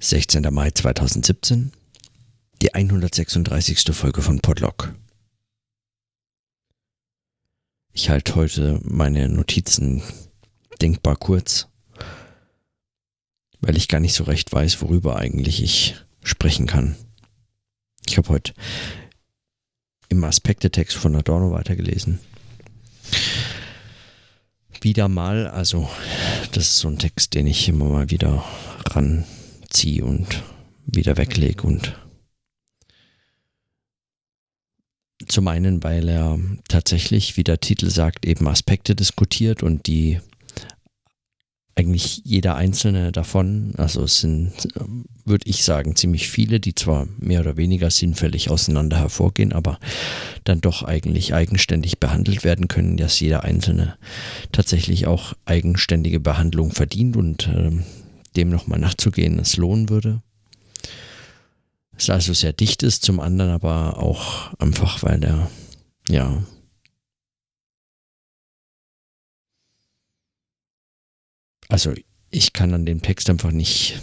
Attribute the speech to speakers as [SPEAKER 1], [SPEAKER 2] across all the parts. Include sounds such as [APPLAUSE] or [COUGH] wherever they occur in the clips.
[SPEAKER 1] 16. Mai 2017, die 136. Folge von Podlock. Ich halte heute meine Notizen denkbar kurz, weil ich gar nicht so recht weiß, worüber eigentlich ich sprechen kann. Ich habe heute im Aspektetext von Adorno weitergelesen. Wieder mal, also das ist so ein Text, den ich immer mal wieder ran ziehe und wieder weglege und zum einen, weil er tatsächlich, wie der Titel sagt, eben Aspekte diskutiert und die eigentlich jeder einzelne davon, also es sind, würde ich sagen, ziemlich viele, die zwar mehr oder weniger sinnfällig auseinander hervorgehen, aber dann doch eigentlich eigenständig behandelt werden können, dass jeder einzelne tatsächlich auch eigenständige Behandlung verdient und äh, dem nochmal nachzugehen, es lohnen würde. Es also sehr dicht ist, zum anderen aber auch einfach, weil er, ja, also ich kann an dem Text einfach nicht,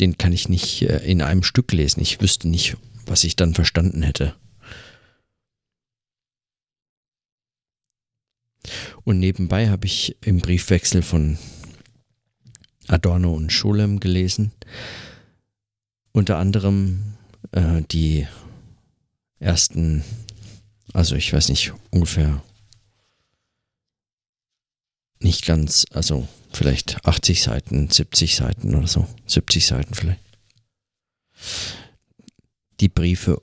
[SPEAKER 1] den kann ich nicht äh, in einem Stück lesen. Ich wüsste nicht, was ich dann verstanden hätte. Und nebenbei habe ich im Briefwechsel von Adorno und Scholem gelesen. Unter anderem äh, die ersten, also ich weiß nicht, ungefähr nicht ganz, also vielleicht 80 Seiten, 70 Seiten oder so, 70 Seiten vielleicht. Die Briefe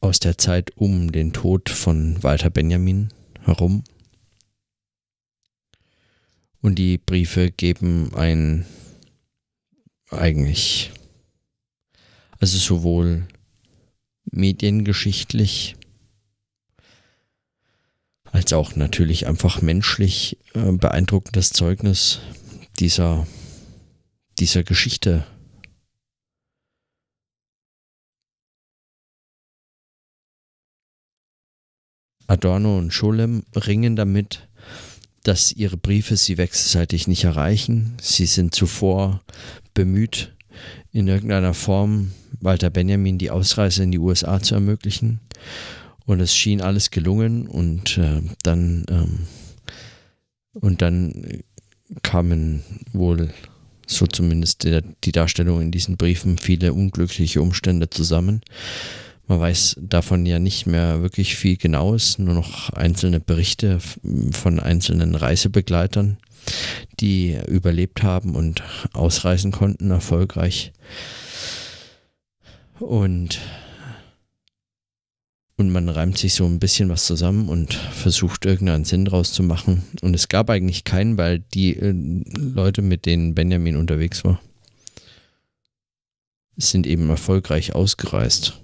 [SPEAKER 1] aus der Zeit um den Tod von Walter Benjamin herum und die Briefe geben ein eigentlich, also sowohl mediengeschichtlich als auch natürlich einfach menschlich äh, beeindruckendes Zeugnis dieser, dieser Geschichte. Adorno und Scholem ringen damit, dass ihre Briefe sie wechselseitig nicht erreichen. Sie sind zuvor bemüht, in irgendeiner Form Walter Benjamin die Ausreise in die USA zu ermöglichen. Und es schien alles gelungen und äh, dann ähm, und dann kamen wohl so zumindest die, die Darstellung in diesen Briefen viele unglückliche Umstände zusammen. Man weiß davon ja nicht mehr wirklich viel Genaues, nur noch einzelne Berichte von einzelnen Reisebegleitern, die überlebt haben und ausreisen konnten erfolgreich. Und, und man reimt sich so ein bisschen was zusammen und versucht irgendeinen Sinn draus zu machen. Und es gab eigentlich keinen, weil die äh, Leute, mit denen Benjamin unterwegs war, sind eben erfolgreich ausgereist.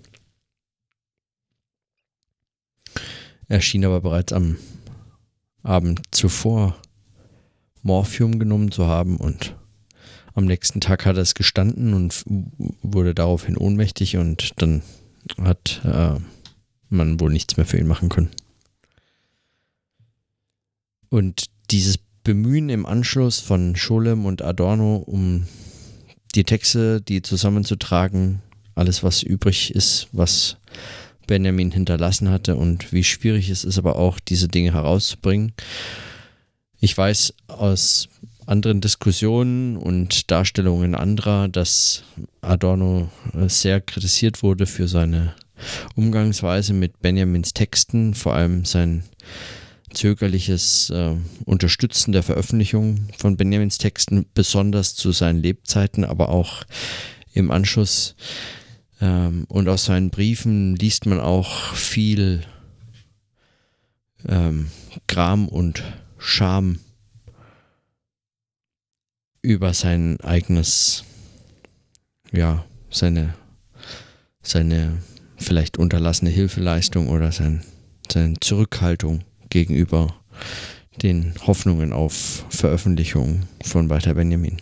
[SPEAKER 1] Er schien aber bereits am Abend zuvor Morphium genommen zu haben und am nächsten Tag hat er es gestanden und wurde daraufhin ohnmächtig und dann hat äh, man wohl nichts mehr für ihn machen können. Und dieses Bemühen im Anschluss von Scholem und Adorno, um die Texte, die zusammenzutragen, alles was übrig ist, was Benjamin hinterlassen hatte und wie schwierig es ist, aber auch diese Dinge herauszubringen. Ich weiß aus anderen Diskussionen und Darstellungen anderer, dass Adorno äh, sehr kritisiert wurde für seine Umgangsweise mit Benjamins Texten, vor allem sein zögerliches äh, Unterstützen der Veröffentlichung von Benjamins Texten, besonders zu seinen Lebzeiten, aber auch im Anschluss ähm, und aus seinen Briefen liest man auch viel ähm, Gram und Scham über sein eigenes, ja, seine, seine vielleicht unterlassene Hilfeleistung oder sein, seine Zurückhaltung gegenüber den Hoffnungen auf Veröffentlichung von Walter Benjamin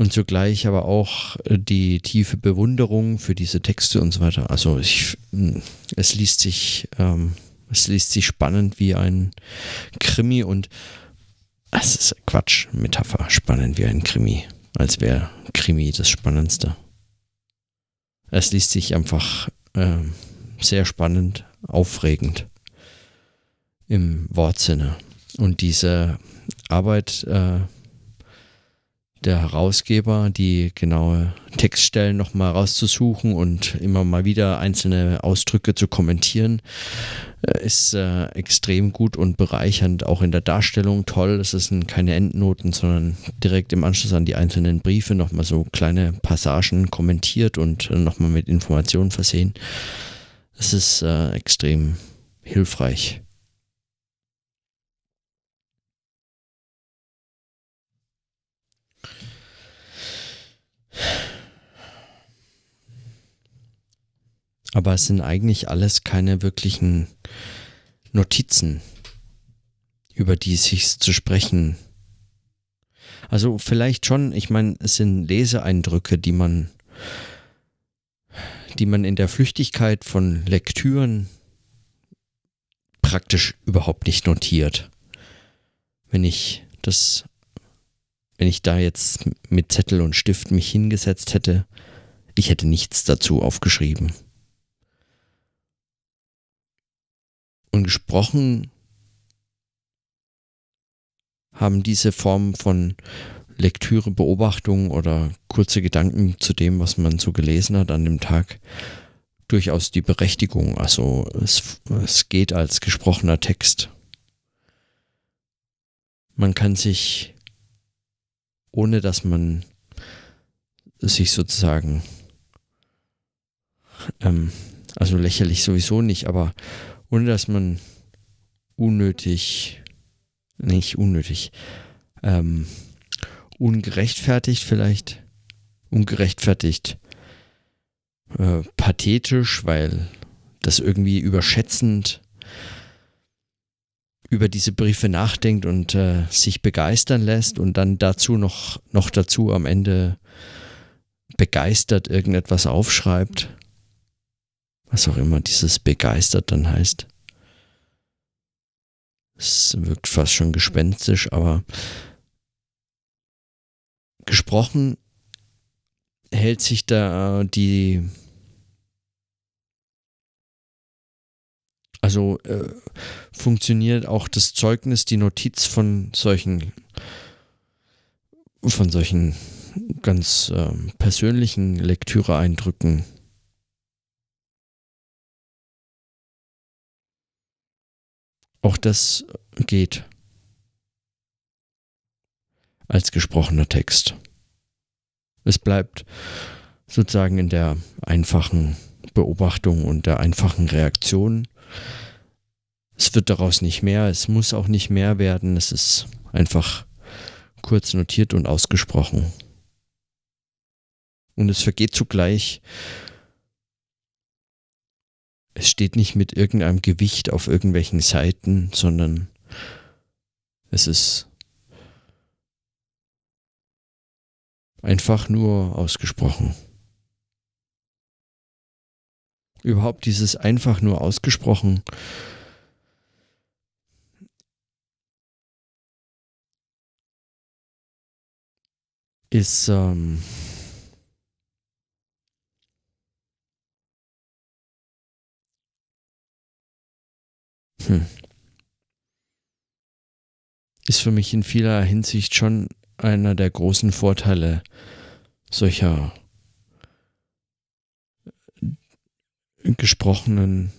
[SPEAKER 1] und zugleich aber auch äh, die tiefe Bewunderung für diese Texte und so weiter. Also ich, hm, es liest sich, ähm, es liest sich spannend wie ein Krimi und es ist Quatsch, Metapher, spannend wie ein Krimi. als wäre Krimi das Spannendste. Es liest sich einfach äh, sehr spannend, aufregend im Wortsinne. Und diese Arbeit äh, der Herausgeber, die genaue Textstellen nochmal rauszusuchen und immer mal wieder einzelne Ausdrücke zu kommentieren, äh, ist äh, extrem gut und bereichernd, auch in der Darstellung toll. Es sind keine Endnoten, sondern direkt im Anschluss an die einzelnen Briefe nochmal so kleine Passagen kommentiert und äh, nochmal mit Informationen versehen. Es ist äh, extrem hilfreich. Aber es sind eigentlich alles keine wirklichen Notizen, über die sich zu sprechen. Also vielleicht schon, ich meine, es sind Leseeindrücke, die man, die man in der Flüchtigkeit von Lektüren praktisch überhaupt nicht notiert. Wenn ich das, wenn ich da jetzt mit Zettel und Stift mich hingesetzt hätte, ich hätte nichts dazu aufgeschrieben. Und gesprochen haben diese Form von Lektüre, Beobachtung oder kurze Gedanken zu dem, was man so gelesen hat an dem Tag, durchaus die Berechtigung. Also es, es geht als gesprochener Text. Man kann sich, ohne dass man sich sozusagen, ähm, also lächerlich sowieso nicht, aber ohne dass man unnötig, nicht unnötig, ähm, ungerechtfertigt vielleicht, ungerechtfertigt, äh, pathetisch, weil das irgendwie überschätzend über diese Briefe nachdenkt und äh, sich begeistern lässt und dann dazu noch, noch dazu am Ende begeistert irgendetwas aufschreibt was auch immer dieses begeistert dann heißt. Es wirkt fast schon gespenstisch, aber gesprochen hält sich da die also äh, funktioniert auch das Zeugnis, die Notiz von solchen von solchen ganz äh, persönlichen Lektüreeindrücken Auch das geht als gesprochener Text. Es bleibt sozusagen in der einfachen Beobachtung und der einfachen Reaktion. Es wird daraus nicht mehr, es muss auch nicht mehr werden, es ist einfach kurz notiert und ausgesprochen. Und es vergeht zugleich es steht nicht mit irgendeinem Gewicht auf irgendwelchen Seiten, sondern es ist einfach nur ausgesprochen. Überhaupt dieses einfach nur ausgesprochen ist ähm, Hm. Ist für mich in vieler Hinsicht schon einer der großen Vorteile solcher gesprochenen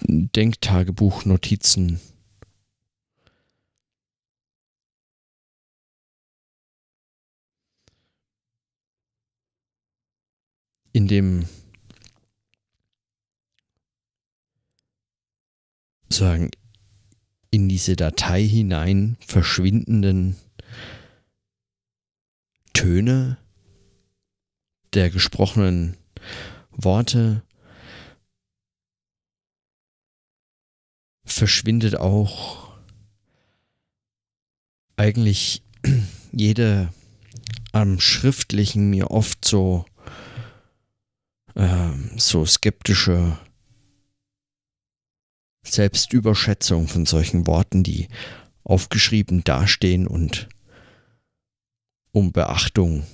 [SPEAKER 1] Denktagebuchnotizen. In dem sagen, in diese Datei hinein verschwindenden Töne der gesprochenen Worte verschwindet auch eigentlich [CLEARS THROAT] jede am schriftlichen mir oft so äh, so skeptische Selbstüberschätzung von solchen Worten, die aufgeschrieben dastehen und um Beachtung.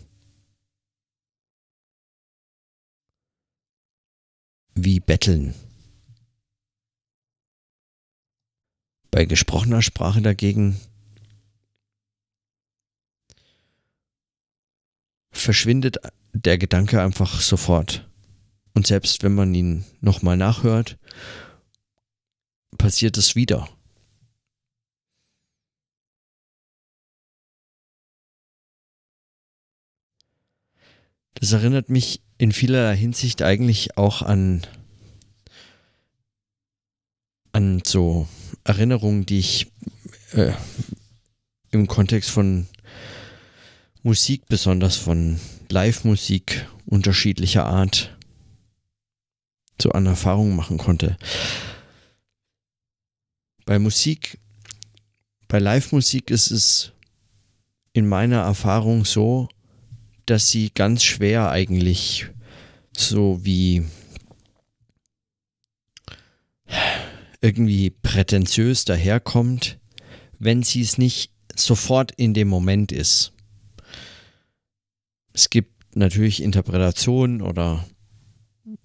[SPEAKER 1] Wie betteln. Bei gesprochener Sprache dagegen verschwindet der Gedanke einfach sofort. Und selbst wenn man ihn nochmal nachhört, passiert es wieder. Das erinnert mich in vieler Hinsicht eigentlich auch an, an so Erinnerungen, die ich äh, im Kontext von Musik, besonders von Live-Musik unterschiedlicher Art, so an Erfahrungen machen konnte. Bei Musik, bei Live-Musik ist es in meiner Erfahrung so, dass sie ganz schwer eigentlich so wie irgendwie prätentiös daherkommt, wenn sie es nicht sofort in dem Moment ist. Es gibt natürlich Interpretationen oder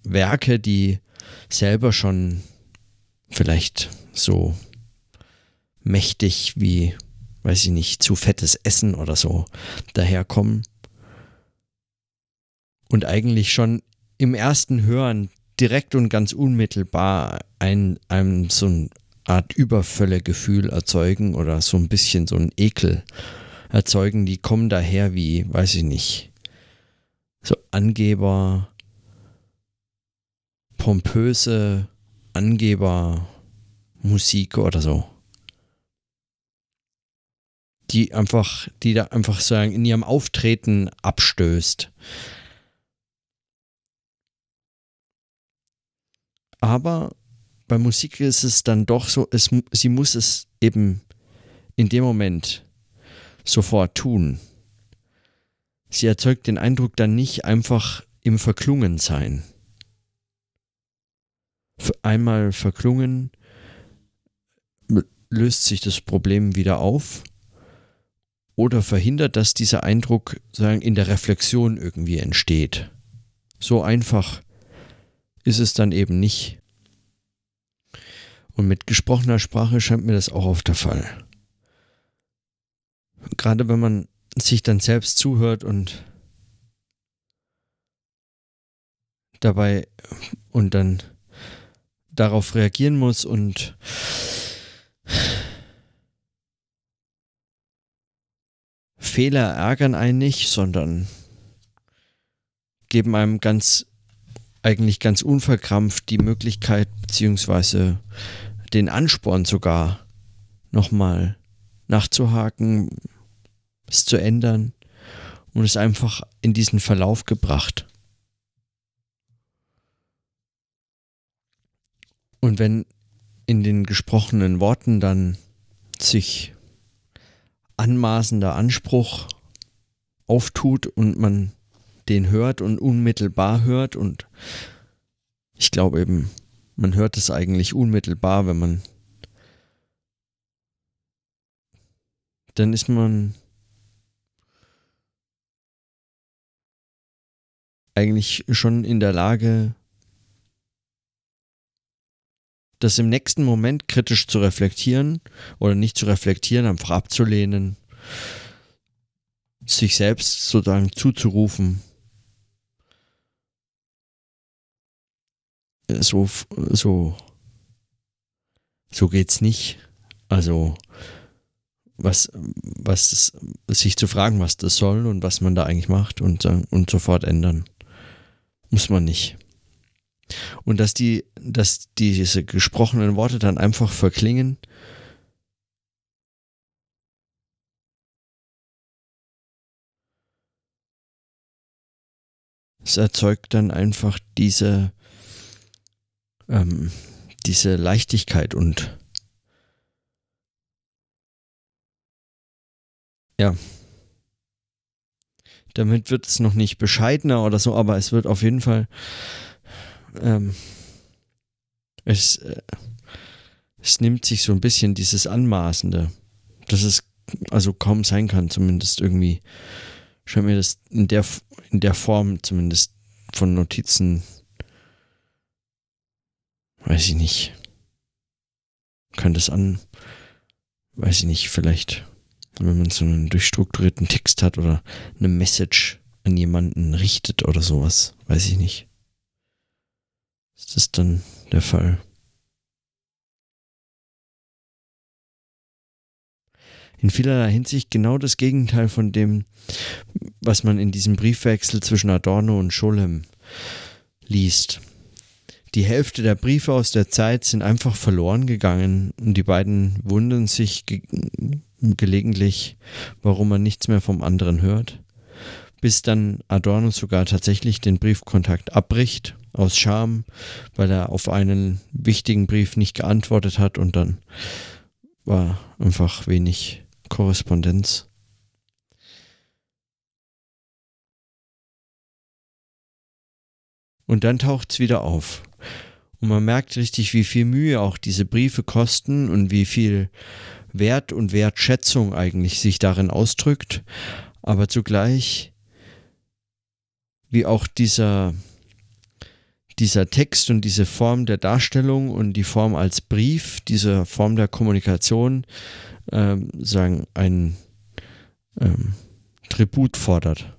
[SPEAKER 1] Werke, die selber schon vielleicht so mächtig wie, weiß ich nicht, zu fettes Essen oder so daherkommen und eigentlich schon im ersten Hören direkt und ganz unmittelbar ein, ein so eine Art Übervöllegefühl erzeugen oder so ein bisschen so ein Ekel erzeugen, die kommen daher wie, weiß ich nicht, so Angeber, pompöse Angebermusik oder so. Die einfach, die da einfach sagen, in ihrem Auftreten abstößt. Aber bei Musik ist es dann doch so, es, sie muss es eben in dem Moment sofort tun. Sie erzeugt den Eindruck dann nicht einfach im Verklungensein. Einmal verklungen löst sich das Problem wieder auf oder verhindert, dass dieser Eindruck sagen, in der Reflexion irgendwie entsteht. So einfach ist es dann eben nicht. Und mit gesprochener Sprache scheint mir das auch oft der Fall. Gerade wenn man sich dann selbst zuhört und dabei und dann darauf reagieren muss und Fehler ärgern einen nicht, sondern geben einem ganz eigentlich ganz unverkrampft die Möglichkeit beziehungsweise den Ansporn sogar nochmal nachzuhaken, es zu ändern und es einfach in diesen Verlauf gebracht. Und wenn in den gesprochenen Worten dann sich anmaßender Anspruch auftut und man den hört und unmittelbar hört und ich glaube eben, man hört es eigentlich unmittelbar, wenn man dann ist man eigentlich schon in der Lage, das im nächsten Moment kritisch zu reflektieren oder nicht zu reflektieren, einfach abzulehnen, sich selbst sozusagen zuzurufen. So, so, so geht's nicht. Also, was, was sich zu fragen, was das soll und was man da eigentlich macht und, und sofort ändern. Muss man nicht. Und dass die, dass diese gesprochenen Worte dann einfach verklingen. Es erzeugt dann einfach diese, ähm, diese Leichtigkeit und ja. Damit wird es noch nicht bescheidener oder so, aber es wird auf jeden Fall ähm, es, äh, es nimmt sich so ein bisschen dieses Anmaßende, dass es also kaum sein kann, zumindest irgendwie scheint mir das in der, in der Form zumindest von Notizen, weiß ich nicht, kann das an, weiß ich nicht, vielleicht, wenn man so einen durchstrukturierten Text hat oder eine Message an jemanden richtet oder sowas, weiß ich nicht. Ist das dann der Fall? in vielerlei Hinsicht genau das Gegenteil von dem, was man in diesem Briefwechsel zwischen Adorno und Scholem liest. Die Hälfte der Briefe aus der Zeit sind einfach verloren gegangen und die beiden wundern sich ge gelegentlich, warum man nichts mehr vom anderen hört, bis dann Adorno sogar tatsächlich den Briefkontakt abbricht aus Scham, weil er auf einen wichtigen Brief nicht geantwortet hat und dann war einfach wenig Korrespondenz. Und dann taucht es wieder auf. Und man merkt richtig, wie viel Mühe auch diese Briefe kosten und wie viel Wert und Wertschätzung eigentlich sich darin ausdrückt. Aber zugleich, wie auch dieser, dieser Text und diese Form der Darstellung und die Form als Brief, diese Form der Kommunikation ähm, sagen, ein ähm, Tribut fordert.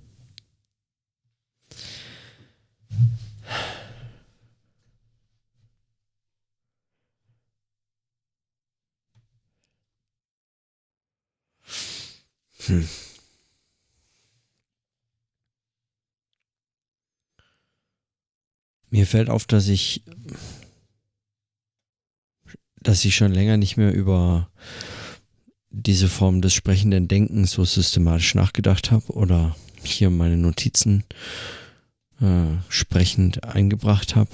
[SPEAKER 1] Hm. Mir fällt auf, dass ich, dass ich schon länger nicht mehr über diese Form des sprechenden Denkens so systematisch nachgedacht habe oder hier meine Notizen äh, sprechend eingebracht habe.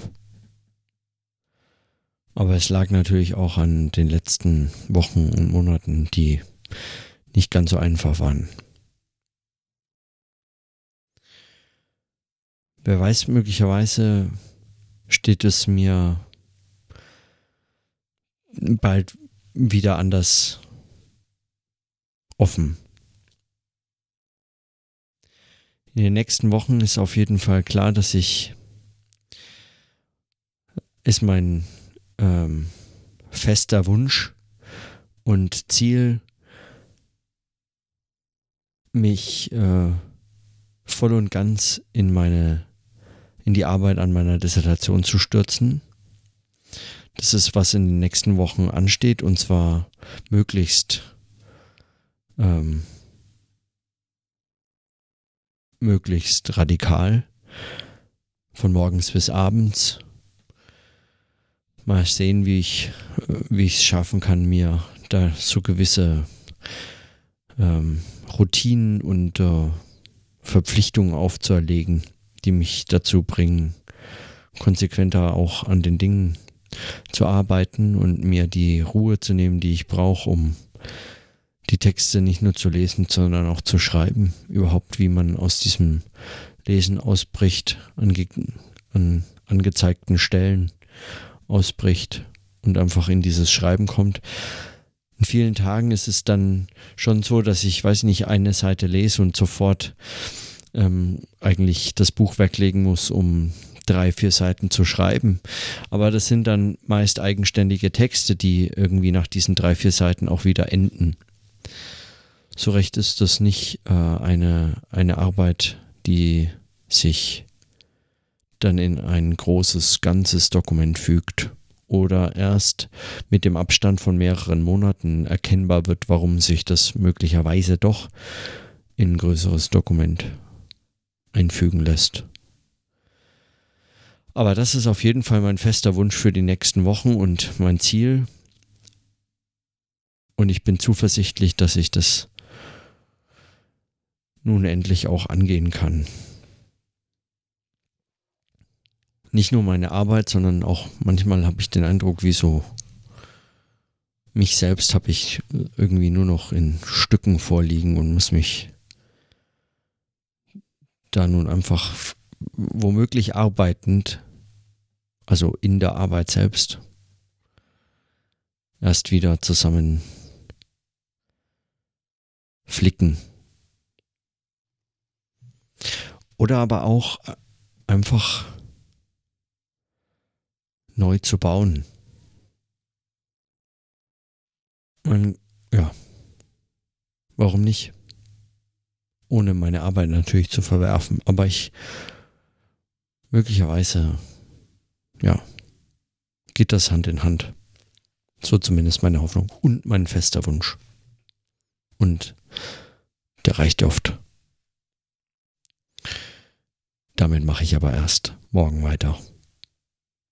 [SPEAKER 1] Aber es lag natürlich auch an den letzten Wochen und Monaten, die nicht ganz so einfach waren. Wer weiß, möglicherweise steht es mir bald wieder anders offen. In den nächsten Wochen ist auf jeden Fall klar, dass ich ist mein ähm, fester Wunsch und Ziel, mich äh, voll und ganz in meine in die Arbeit an meiner Dissertation zu stürzen. Das ist, was in den nächsten Wochen ansteht, und zwar möglichst ähm, möglichst radikal von morgens bis abends. Mal sehen, wie ich wie ich es schaffen kann, mir da so gewisse ähm, Routinen und äh, Verpflichtungen aufzuerlegen, die mich dazu bringen, konsequenter auch an den Dingen zu arbeiten und mir die Ruhe zu nehmen, die ich brauche, um die Texte nicht nur zu lesen, sondern auch zu schreiben. Überhaupt, wie man aus diesem Lesen ausbricht, ange an angezeigten Stellen ausbricht und einfach in dieses Schreiben kommt. In vielen Tagen ist es dann schon so, dass ich, weiß nicht, eine Seite lese und sofort ähm, eigentlich das Buch weglegen muss, um drei, vier Seiten zu schreiben. Aber das sind dann meist eigenständige Texte, die irgendwie nach diesen drei, vier Seiten auch wieder enden so recht ist das nicht äh, eine, eine Arbeit, die sich dann in ein großes, ganzes Dokument fügt oder erst mit dem Abstand von mehreren Monaten erkennbar wird, warum sich das möglicherweise doch in ein größeres Dokument einfügen lässt. Aber das ist auf jeden Fall mein fester Wunsch für die nächsten Wochen und mein Ziel. Und ich bin zuversichtlich, dass ich das nun endlich auch angehen kann. Nicht nur meine Arbeit, sondern auch manchmal habe ich den Eindruck, wie so mich selbst habe ich irgendwie nur noch in Stücken vorliegen und muss mich da nun einfach womöglich arbeitend, also in der Arbeit selbst, erst wieder zusammen flicken. Oder aber auch einfach neu zu bauen. Und ja, warum nicht? Ohne meine Arbeit natürlich zu verwerfen. Aber ich möglicherweise, ja, geht das Hand in Hand. So zumindest meine Hoffnung und mein fester Wunsch. Und der reicht oft. Damit mache ich aber erst morgen weiter.